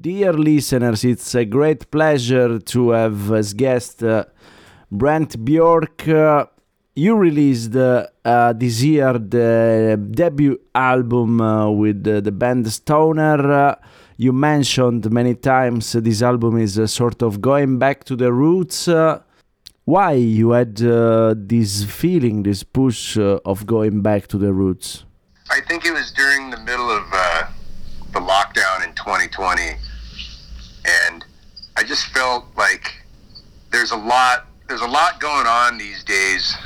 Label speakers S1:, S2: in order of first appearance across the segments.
S1: Dear listeners, it's a great pleasure to have as guest uh, Brant Bjork. Uh, you released uh, uh this year the debut album uh, with the band Stoner. Uh, you mentioned many times this album is sort of going back to the roots. why you had this feeling, this push of going back to the roots?
S2: I think it was during the middle of the lockdown in 2020, and I just felt like there's a lot there's a lot going on these days.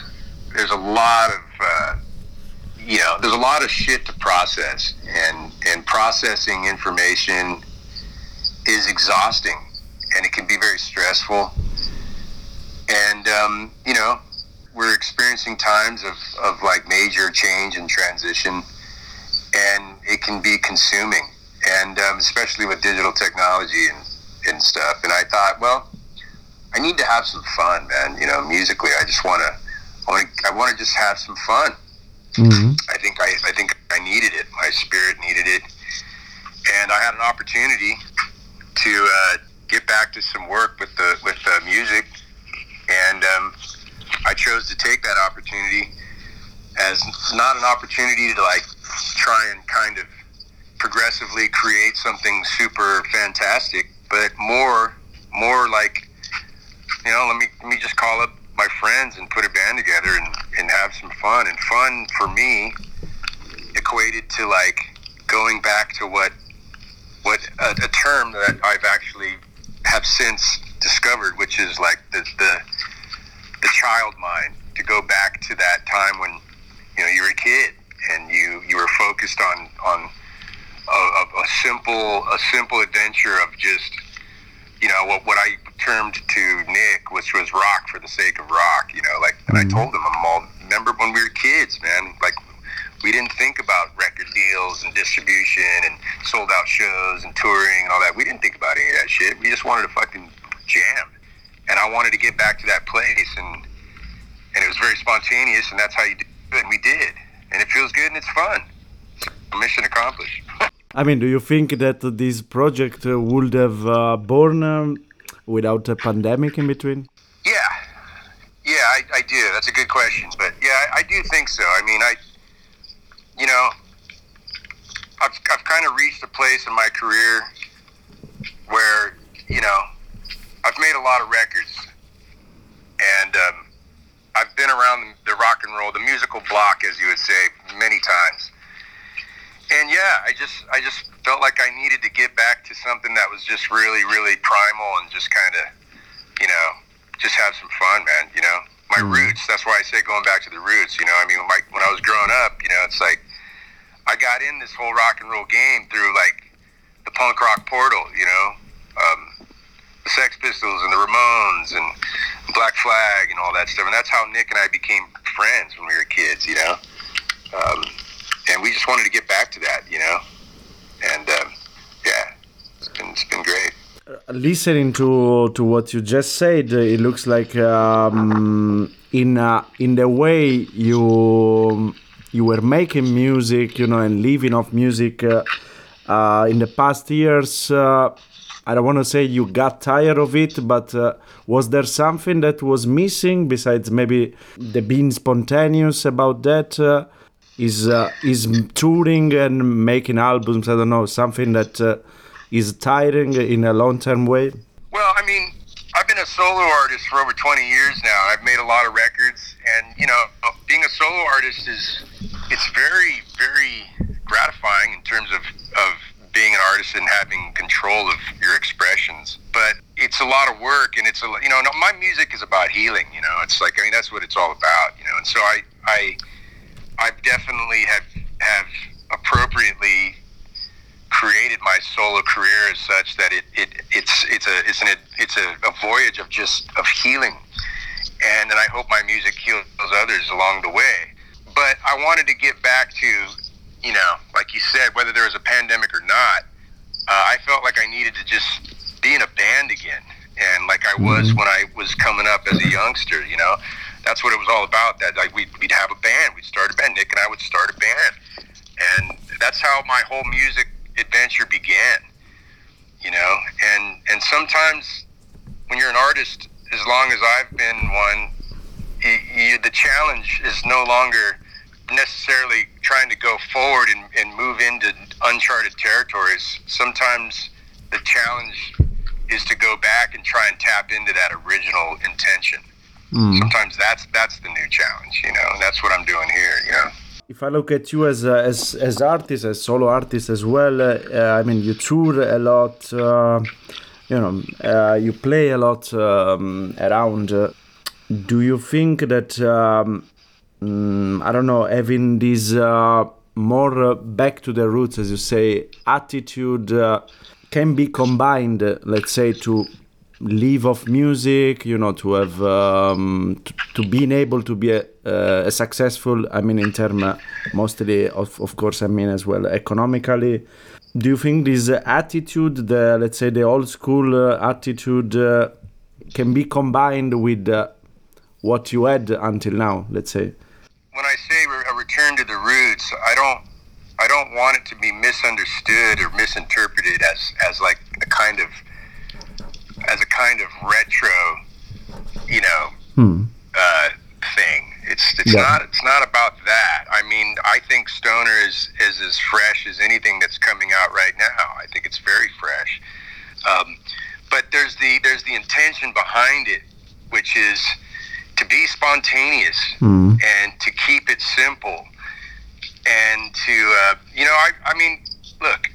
S2: There's a lot of uh, you know there's a lot of shit to process, and and processing information is exhausting, and it can be very stressful. And um, you know we're experiencing times of, of like major change and transition and it can be consuming and um, especially with digital technology and, and stuff. And I thought, well, I need to have some fun, man. You know, musically, I just want to, I want to, just have some fun. Mm-hmm. I think I, I think I needed it. My spirit needed it, and I had an opportunity to uh, get back to some work with the with the music, and um, I chose to take that opportunity as not an opportunity to like try and kind of progressively create something super fantastic, but more more like you know, let me let me just call up my friends and put a band together and, and have some fun. And fun for me equated to like going back to what what a, a term that I've actually have since discovered, which is like the the the child mind. To go back to that time when you know you were a kid and you you were focused on on a, a, simple a simple adventure of just you know what what I termed to Nick, which was rock for the sake of rock. You know, like and mm-hmm. I told him I'm all remember when we were kids, man. Like we didn't think about record deals and distribution and sold out shows and touring and all that. We didn't think about any of that shit. We just wanted to fucking jam. And I wanted to get back to that place and and it was very spontaneous and that's how you do it and we did. And it feels good and it's fun. mission accomplished.
S1: I mean, do you think that this project would have uh, born um, without a pandemic in between?
S2: Yeah, yeah, I, I do. That's a good question, but yeah, I, I, do think so. I mean, I, you know, I've I've kind of reached a place in my career where you know I've made a lot of records, and um, I've been around the rock and roll, the musical block, as you would say, many times and yeah, I just I just felt like I needed to get back to something that was just really really primal and just kind of you know just have some fun, man. You know, my mm. roots. That's why I say going back to the roots. You know, I mean, when, my, when I was growing up, you know, it's like I got in this whole rock and roll game through like the punk rock portal. You know, um, the Sex Pistols and the Ramones and Black Flag and all that stuff. And that's how Nick and I became friends when we were kids. You know. Um, and we just wanted to get back to that, you know. And um, yeah, it's been it's been great.
S1: Uh, listening to to what you just said, it looks like um, in uh, in the way you you were making music, you know, and living off music uh, uh, in the past years. Uh, I don't want to say you got tired of it, but uh, was there something that was missing besides maybe the being spontaneous about that? Is uh, is touring and making albums. I don't know something that uh, is tiring in a long term way.
S2: Well, I mean, I've been a solo artist for over 20 years now. I've made a lot of records, and you know, being a solo artist is it's very very gratifying in terms of of being an artist and having control of your expressions. But it's a lot of work, and it's a you know, my music is about healing. You know, it's like I mean that's what it's all about. You know, and so I I I've definitely have have appropriately created my solo career as such that it, it it's it's a it's an it's a, a voyage of just of healing, and and I hope my music heals others along the way. But I wanted to get back to, you know, like you said, whether there was a pandemic or not, uh, I felt like I needed to just be in a band again, and like I was mm-hmm. when I was coming up as a youngster, you know that's what it was all about. That like we'd, we'd have a band, we'd start a band. Nick and I would start a band, and that's how my whole music adventure began. You know, and and sometimes when you're an artist, as long as I've been one, you, you, the challenge is no longer necessarily trying to go forward and, and move into uncharted territories. Sometimes the challenge is to go back and try and tap into that original intention. Mm. Sometimes that's that's the new challenge, you know. And that's what I'm doing here, you know.
S1: If I look at you as as as artist, as solo artist as well, uh, I mean, you tour a lot. Uh, you know, uh, you play a lot um, around. do you think that um, mm, I don't know having this uh, more back to the roots, as you say, attitude? Uh, can be combined, let's say, to live of music, you know, to have um, to, to being able to be a, uh, a successful. I mean, in term uh, mostly of of course, I mean as well economically. Do you think this attitude, the let's say the old school uh, attitude, uh, can be combined with uh, what you had until now? Let's say.
S2: When I say a return to the roots, I don't. I don't want it to be misunderstood or misinterpreted as, as like a kind of as a kind of retro, you know, hmm. uh, thing. It's it's yeah. not it's not about that. I mean, I think Stoner is is as fresh as anything that's coming out right now. I think it's very fresh. Um, but there's the there's the intention behind it, which is to be spontaneous hmm. and to keep it simple, and to uh, you know, I I mean, look,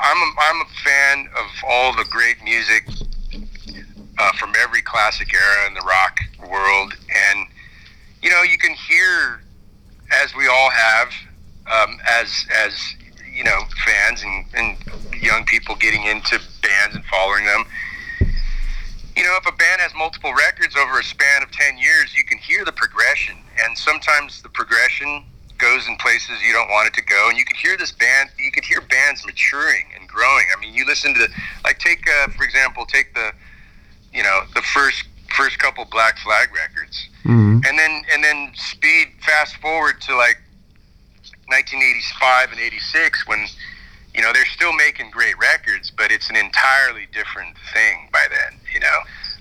S2: I'm a, I'm a fan of all the great music uh, from every classic era in the rock world, and you know you can hear, as we all have, um, as as you know fans and, and young people getting into bands and following them. You know, if a band has multiple records over a span of ten years, you can hear the progression, and sometimes the progression goes in places you don't want it to go, and you could hear this band. You could hear bands maturing and growing. I mean, you listen to the like take uh, for example, take the you know the first first couple Black Flag records, mm-hmm. and then and then speed fast forward to like 1985 and 86 when you know they're still making great records, but it's an entirely different thing by then. You know,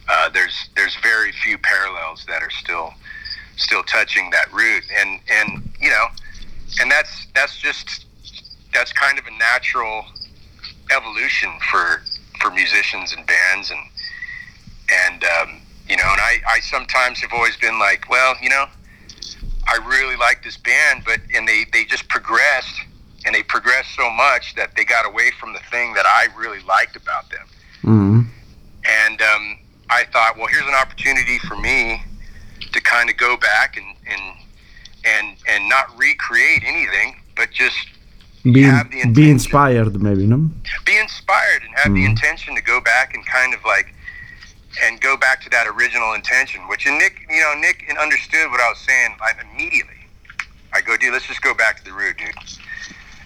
S2: uh, there's there's very few parallels that are still still touching that root, and and you know, and that's that's just that's kind of a natural evolution for for musicians and bands, and and um, you know, and I I sometimes have always been like, well, you know, I really like this band, but and they they just progressed. And they progressed so much that they got away from the thing that I really liked about them. Mm-hmm. And um, I thought, well, here's an opportunity for me to kind of go back and and and and not recreate anything, but just
S1: be, have the be inspired, maybe no.
S2: Be inspired and have mm. the intention to go back and kind of like and go back to that original intention. Which and Nick, you know, Nick understood what I was saying I, immediately. I go, dude, let's just go back to the root, dude.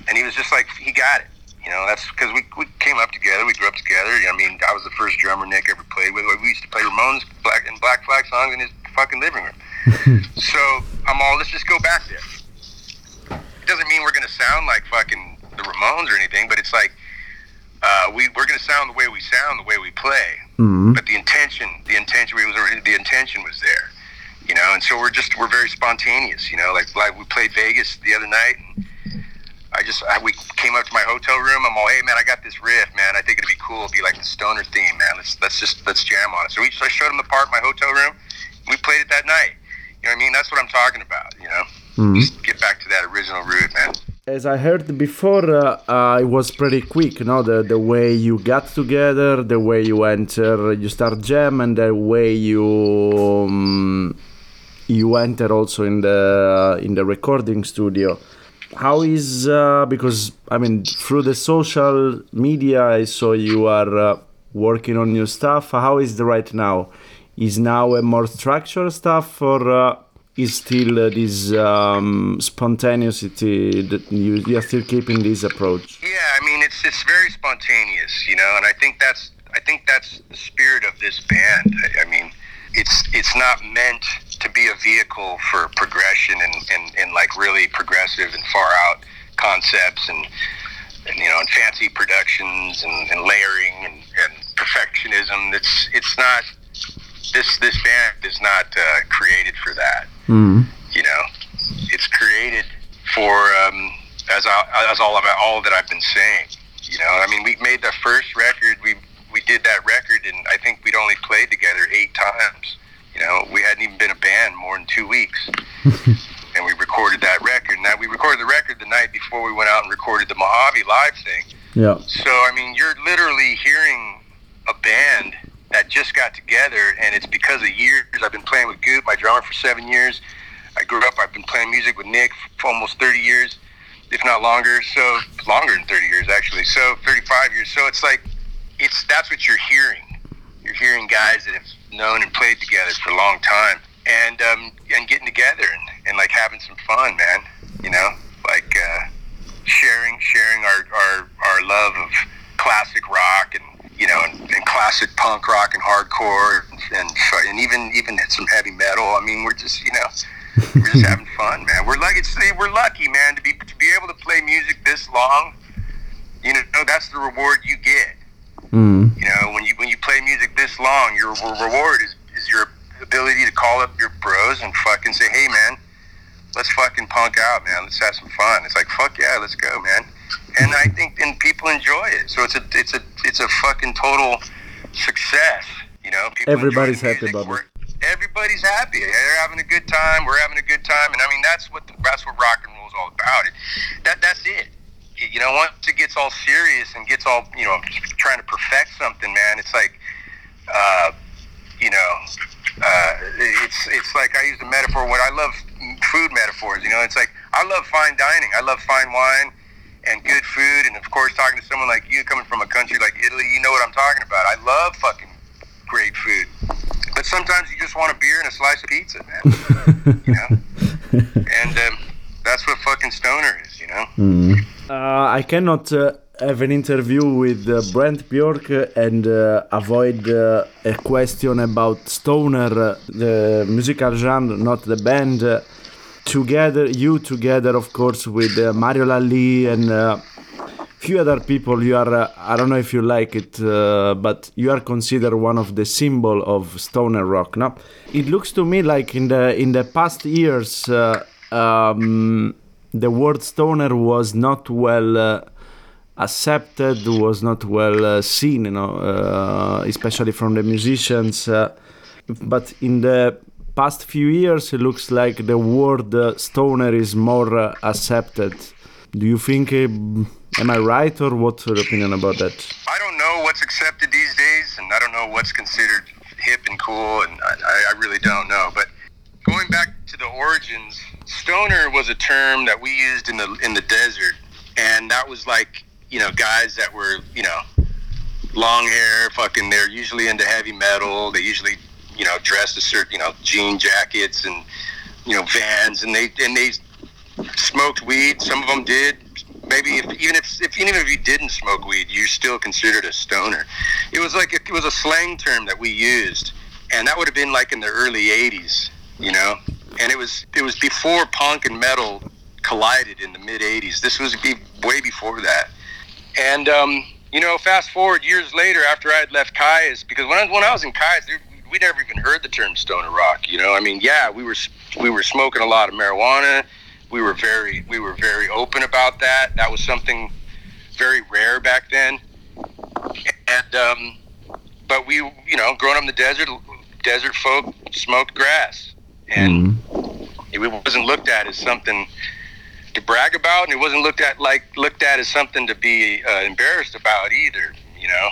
S2: And he was just like, he got it. You know, that's because we, we came up together. We grew up together. I mean, I was the first drummer Nick ever played with. We used to play Ramones Black and Black Flag songs in his fucking living room. so I'm all, let's just go back there. It doesn't mean we're gonna sound like fucking the Ramones or anything, but it's like uh, we we're gonna sound the way we sound, the way we play. Mm-hmm. But the intention, the intention we was the intention was there, you know. And so we're just we're very spontaneous, you know. Like like we played Vegas the other night. And, I just I, we came up to my hotel room. I'm all, hey man, I got this riff, man. I think it'd be cool. It'd be like the stoner theme, man. Let's let's just let's jam on it. So we just I showed him the part in my hotel room we played it that night. You know what I mean? That's what I'm talking about. You know, mm-hmm. just get back to that original root, man.
S1: As I heard before, uh, uh, it was pretty quick. You know, the the way you got together, the way you enter, you start jam, and the way you um, you enter also in the in the recording studio. How is uh, because I mean through the social media, I saw you are uh, working on new stuff. How is the right now? Is now a more structured stuff or uh, is still uh, this um, spontaneity that you, you are still keeping this approach?
S2: Yeah i mean it's it's very spontaneous you know and i think that's i think that's the spirit of this band. I, I mean it's it's not meant to be a vehicle for progression and, and, and like really progressive and far out concepts and, and you know and fancy productions and, and layering and, and mean, it's it's not this this band is not uh, created for that.
S1: Mm.
S2: You know, it's created for um, as I, as all about all that I've been saying. You know, I mean, we made the first record. We we did that record, and I think we'd only played together eight times. You know, we hadn't even been a band more than two weeks, and we recorded that record. Now we recorded the record the night before we went out and recorded the Mojave live thing.
S1: Yeah.
S2: So I mean, you're literally hearing a band that just got together, and it's because of years. I've been playing with Goop, my drummer, for seven years. I grew up. I've been playing music with Nick for almost 30 years, if not longer. So longer than 30 years, actually. So 35 years. So it's like, it's that's what you're hearing. You're hearing guys that have known and played together for a long time, and um, and getting together and, and like having some fun, man. You know, like uh, sharing sharing our, our our love of classic rock and you know, and, and classic punk rock and hardcore, and and even even some heavy metal. I mean, we're just you know, we're just having fun, man. We're lucky. We're lucky, man, to be to be able to play music this long. You know, that's the reward you get.
S1: Mm.
S2: You know, when you when you play music this long, your reward is is your ability to call up your bros and fucking say, "Hey, man, let's fucking punk out, man. Let's have some fun." It's like, "Fuck yeah, let's go, man." And I think and people enjoy it. So it's a it's a it's a fucking total success. You know, people
S1: everybody's happy about it.
S2: Everybody's happy. They're having a good time. We're having a good time, and I mean that's what that's what rock and roll is all about. It that that's it. You know, once it gets all serious and gets all you know trying to perfect something, man, it's like, uh, you know, uh, it's it's like I use the metaphor. What I love food metaphors. You know, it's like I love fine dining. I love fine wine and good food, and of course, talking to someone like you coming from a country like Italy, you know what I'm talking about. I love fucking great food, but sometimes you just want a beer and a slice of pizza, man. you know, and um, that's what fucking stoner is. You know.
S1: Mm. Uh, I cannot uh, have an interview with uh, Brant Bjork and uh, avoid uh, a question about Stoner, uh, the musical genre, not the band. Together, you together, of course, with uh, Mario and uh, few other people. You are, uh, I don't know if you like it, uh, but you are considered one of the symbol of Stoner rock. Now, it looks to me like in the in the past years. Uh, um, the word stoner was not well uh, accepted, was not well uh, seen, you know, especially from the musicians. but in the past few years, it looks like the word uh, stoner is more uh, accepted. Do you think? Uh, am I right, or what's your opinion about that?
S2: I don't know what's accepted these days, and I don't know what's considered hip and cool, and I, I really don't know. But going back to the origins, stoner was a term that we used in the in the desert, and that was like you know guys that were you know long hair, fucking. They're usually into heavy metal. They usually you know dressed a certain you know jean jackets and you know vans, and they and they smoked weed. Some of them did. Maybe if, even if, if even if you didn't smoke weed, you're still considered a stoner. It was like it was a slang term that we used, and that would have been like in the early '80s, you know. And it was it was before punk and metal collided in the mid '80s. This was be, way before that. And um, you know, fast forward years later, after I had left Kyuss, because when I, when I was in Kyuss, there, we never even heard the term stoner rock. You know, I mean, yeah, we were we were smoking a lot of marijuana. We were very we were very open about that. That was something very rare back then. And um, but we, you know, growing up in the desert, desert folk smoked grass, and it wasn't looked at as something to brag about, and it wasn't looked at like looked at as something to be uh, embarrassed about either. You know.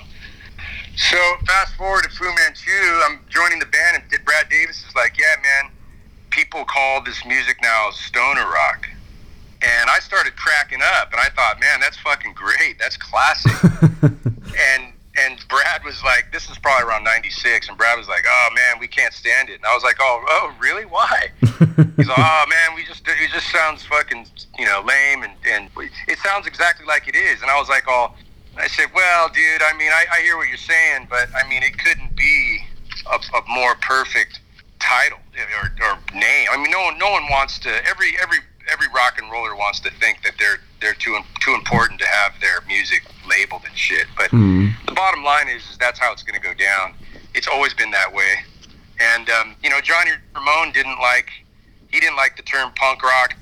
S2: So fast forward to Fu Manchu, I'm joining the band, and Brad Davis is like, "Yeah, man, people call this music now stoner rock," and I started cracking up, and I thought, "Man, that's fucking great. That's classic." and and Brad was like, "This is probably around '96," and Brad was like, "Oh man, we can't stand it." And I was like, "Oh, oh, really? Why?" He's like, "Oh man, we just it just sounds fucking you know lame, and and it sounds exactly like it is." And I was like, "Oh." I said, "Well, dude, I mean, I, I hear what you're saying, but I mean, it couldn't be a, a more perfect title or, or name. I mean, no one, no one wants to. Every every every rock and roller wants to think that they're they're too too important to have their music labeled and shit. But the bottom line is, is that's how it's going to go down. it's always been that way. And um, you know, Johnny Ramone didn't like he didn't like the term punk rock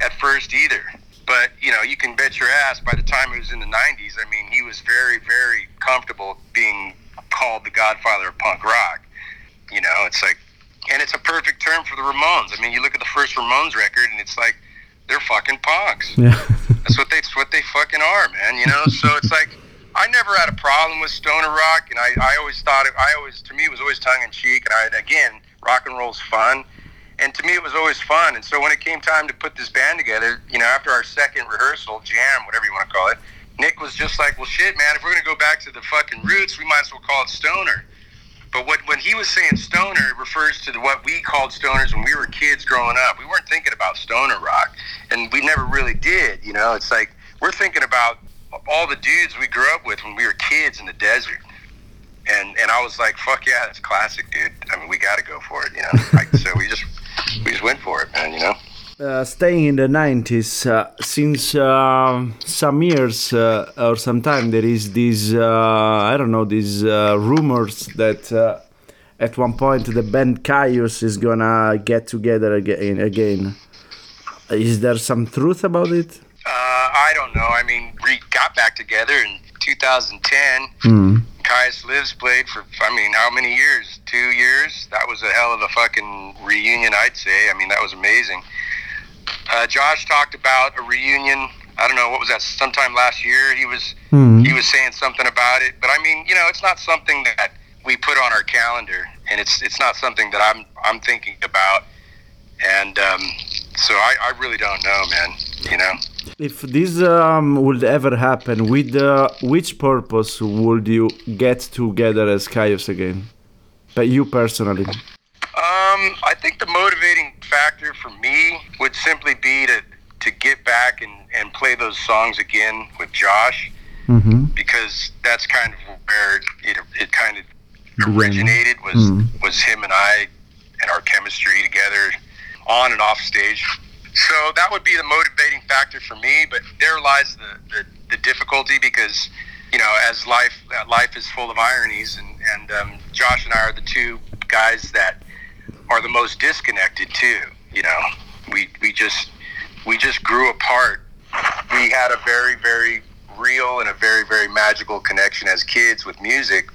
S2: at first either. But you know, you can bet your ass by the time it was in the '90s, I mean, he was very, very comfortable being called the Godfather of punk rock. You know, it's like, and it's a perfect term for the Ramones. I mean, you look at the first Ramones record, and it's like they're fucking punks.
S1: Yeah.
S2: That's what they, that's what they fucking are, man. You know, so it's like I never had a problem with stoner rock, and I, I always thought it. I always, to me, it was always tongue in cheek, and I again, rock and roll's fun and to me it was always fun. And so when it came time to put this band together, you know, after our second rehearsal, jam, whatever you want to call it, Nick was just like, "Well, shit, man, if we're gonna go back to the fucking roots, we might as well call it stoner." But what when he was saying stoner, it refers to the, what we called stoners when we were kids growing up. We weren't thinking about stoner rock, and we never really did. You know, it's like we're thinking about all the dudes we grew up with when we were kids in the desert and and I was like, "Fuck yeah, that's classic, dude. I mean, we got to go for it, you know." like, so we just we just went for it, man. You know.
S1: Uh, staying in the 90s, uh, since uh, some years uh, or some time, there is these, uh, I don't know, these uh, rumors that at one point the band Kyuss is gonna get together again. again. Is there some truth about it?
S2: I don't know. I mean, we got back together in 2010.
S1: Mm.
S2: Kyuss Lives played for, I mean, how many years? Two years? That was a hell of a fucking reunion, I'd say. I mean, that was amazing. Uh, Josh talked about a reunion. I don't know what was that. Sometime last year, he was
S1: mm-hmm.
S2: he was saying something about it. But I mean, you know, it's not something that we put on our calendar, and it's it's not something that I'm I'm thinking about. And um, so I, I really don't know, man. You know.
S1: If this um, would ever happen, with uh, which purpose would you get together as Kyuss again? But you personally.
S2: Um, I think the motivating factor for me would simply be to to get back and, and play those songs again with Josh,
S1: mm-hmm.
S2: because that's kind of where it, it kind of originated was mm. was him and I and our chemistry together on and off stage. So that would be the motivating factor for me. But there lies the, the, the difficulty because, you know, as life life is full of ironies, and and um, Josh and I are the two guys that are the most disconnected too. You know, we we just we just grew apart. We had a very very real and a very very magical connection as kids with music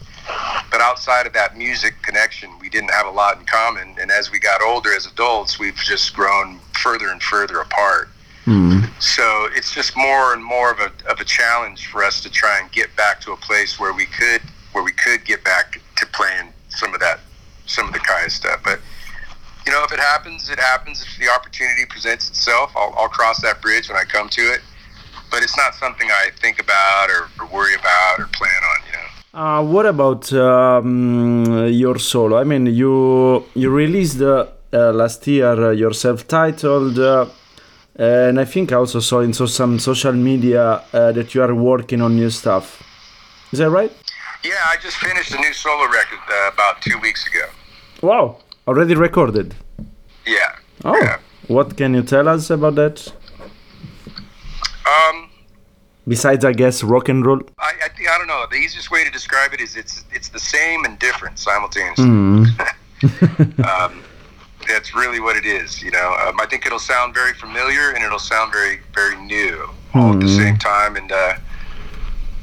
S2: but outside of that music connection, we didn't have a lot in common. And as we got older as adults, we've just grown further and further apart.
S1: Mm.
S2: So it's just more and more of a, of a challenge for us to try and get back to a place where we could where we could get back to playing some of that some of the of stuff. But you know, if it happens, it happens. If the opportunity presents itself, I'll, I'll cross that bridge when I come to it. But it's not something I think about or, or worry about or plan on. You know.
S1: Uh, what about um, your solo? I mean, you you released uh, uh, last year uh, your self-titled, uh, and I think I also saw in so some social media uh, that you are working on new stuff. Is that right?
S2: Yeah, I just finished a new solo record about two weeks ago.
S1: Wow! Already recorded.
S2: Yeah.
S1: Oh,
S2: yeah.
S1: what can you tell us about that?
S2: Um
S1: Besides, I guess rock and roll.
S2: I, I don't know. The easiest way to describe it is it's it's the same and different simultaneously.
S1: Mm.
S2: um, that's really what it is. You know, um, I think it'll sound very familiar and it'll sound very very new all mm. at the same time. And uh,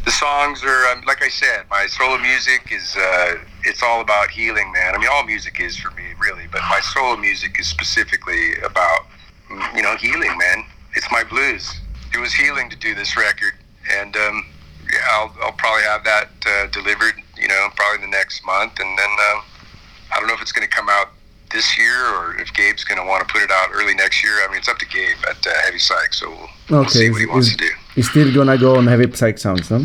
S2: the songs are um, like I said, my solo music is uh, it's all about healing, man. I mean, all music is for me, really, but my solo music is specifically about you know healing, man. It's my blues it was healing to do this record, and um, yeah, I'll, I'll probably have that uh, delivered, you know, probably the next month, and then um, I don't know if it's going to come out this year or if Gabe's going to want to put it out early next year. I mean, it's up to Gabe at uh, Heavy Psych, so we'll, we'll see what he wants to do.
S1: He's still going to go on Heavy Psych Sounds, huh?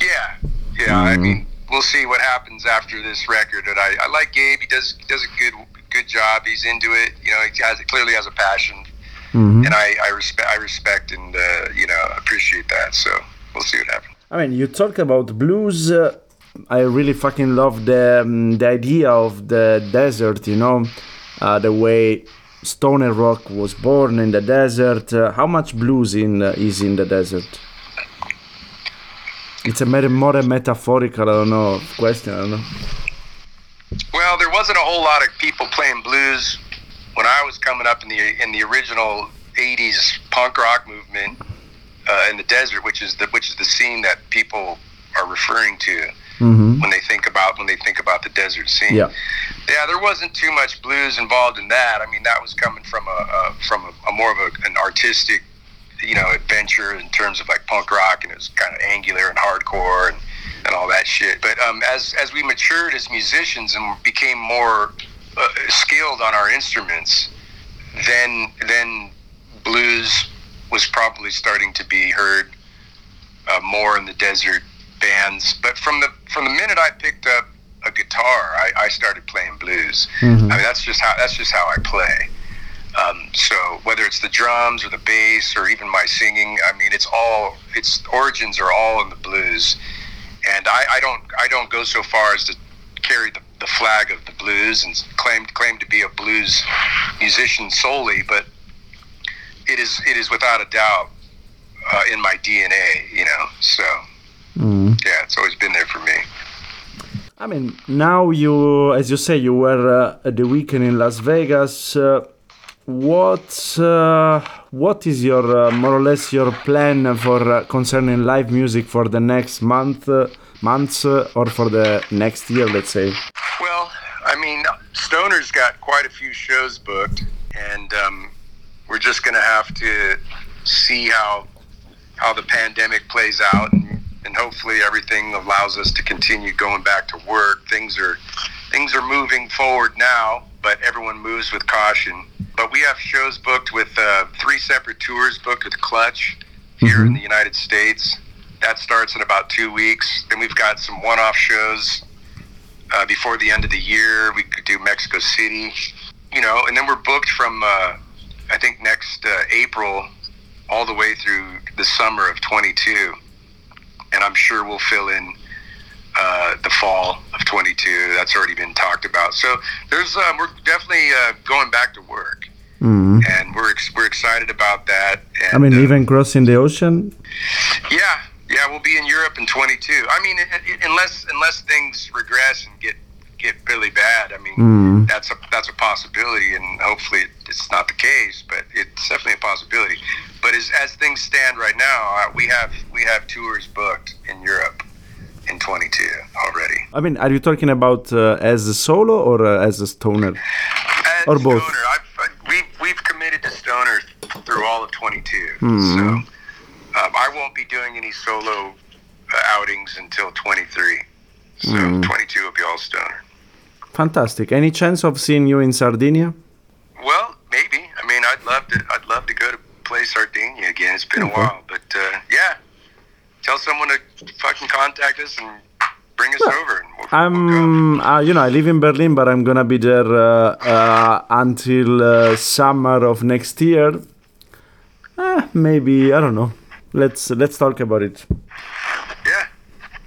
S2: Yeah, yeah. Mm. I mean, we'll see what happens after this record. And I, I like Gabe. He does he does a good good job. He's into it. You know, he has clearly has a passion
S1: Mm-hmm.
S2: And I, I respect, I respect and uh, you know appreciate that. So we'll see what happens.
S1: I mean, you talk about blues. Uh, I really fucking love the um, the idea of the desert. You know, uh, the way stoner rock was born in the desert. Uh, how much blues in uh, is in the desert? It's a more, more metaphorical, I don't know, question. I don't know.
S2: Well, there wasn't a whole lot of people playing blues when I was coming up in the in the original '80s punk rock movement uh, in the desert, which is the which is the scene that people are referring to
S1: hmm
S2: when they think about when they think about the desert scene.
S1: Yeah.
S2: Yeah, there wasn't too much blues involved in that. I mean, that was coming from a, a from a, a more of a, an artistic, you know, adventure in terms of like punk rock, and it was kind of angular and hardcore and, and all that shit. But um, as as we matured as musicians and became more uh, skilled on our instruments, then then blues was probably starting to be heard uh, more in the desert bands. But from the from the minute I picked up a guitar, I, I started playing blues.
S1: Mhm.
S2: I mean, that's just how that's just how I play. Um, so whether it's the drums or the bass or even my singing, I mean, it's all its origins are all in the blues. And I, I don't I don't go so far as to carry the, the flag of the blues and claim claim to be a blues musician solely, but it is it is without a doubt uh, in my DNA, you know. So
S1: Mm.
S2: yeah, it's always been there for me.
S1: I mean, now you, as you say, you were uh, at the weekend in Las Vegas. Uh, what uh, what is your uh, more or less your plan for uh, concerning live music for the next month, uh, months, uh, or for the next year? Let's say.
S2: Well, I mean, Stoner's got quite a few shows booked, and um, we're just going to have to see how how the pandemic plays out, and, and hopefully everything allows us to continue going back to work. Things are things are moving forward now, but everyone moves with caution. But we have shows booked with uh, three separate tours booked with Clutch here in the United States. That starts in about two weeks. Then we've got some one-off shows uh, before the end of the year. We could do Mexico City, you know, and then we're booked from uh, I think next uh, April all the way through the summer of 22, and I'm sure we'll fill in uh, the fall of 22. That's already been talked about. So there's uh, we're definitely uh, going back to work,
S1: Mm.
S2: and we're ex- we're excited about that. And,
S1: I mean,
S2: uh,
S1: even crossing the ocean.
S2: yeah, yeah, we'll be in Europe in 22. I mean, i i unless unless things regress and get get really bad, I mean,
S1: Mm.
S2: that's a that's a possibility, and hopefully it's not the case, but it's definitely a possibility. But as as things stand right now, uh, we have we have tours booked in Europe in 22 already.
S1: I mean, are you talking about uh, as a solo or uh, as a stoner?
S2: As
S1: Or both.
S2: Stoner, I've, uh, we've we've committed to Stoner through all of 22,
S1: Hmm.
S2: so um, I won't be doing any solo uh, outings until 23. So
S1: Hmm.
S2: 22 will be all Stoner.
S1: Fantastic. Any chance of seeing you in Sardinia?
S2: Well, maybe. I mean, I'd love to. I'd love to go to play Sardinia again. It's been
S1: Okay.
S2: a while, but uh, yeah. Tell someone to fucking contact us and bring us
S1: Well,
S2: over, and we'll, we'll.
S1: I'm, uh, you know, I live in Berlin, but I'm gonna be there uh, uh, until uh, summer of next year. Uh, maybe I don't know. Let's let's talk about it.
S2: Yeah.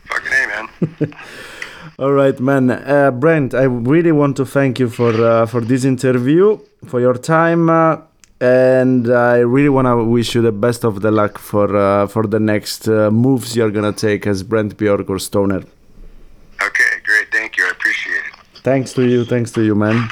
S2: Fucking hey, man.
S1: All right, man. Uh, Brant, I really want to thank you for uh, for this interview, for your time, uh, and I really want to wish you the best of the luck for uh, for the next uh, moves you're gonna take as Brant Bjork or Stoner.
S2: okay, great. Thank you. I appreciate it.
S1: Thanks to you. Thanks to you, man.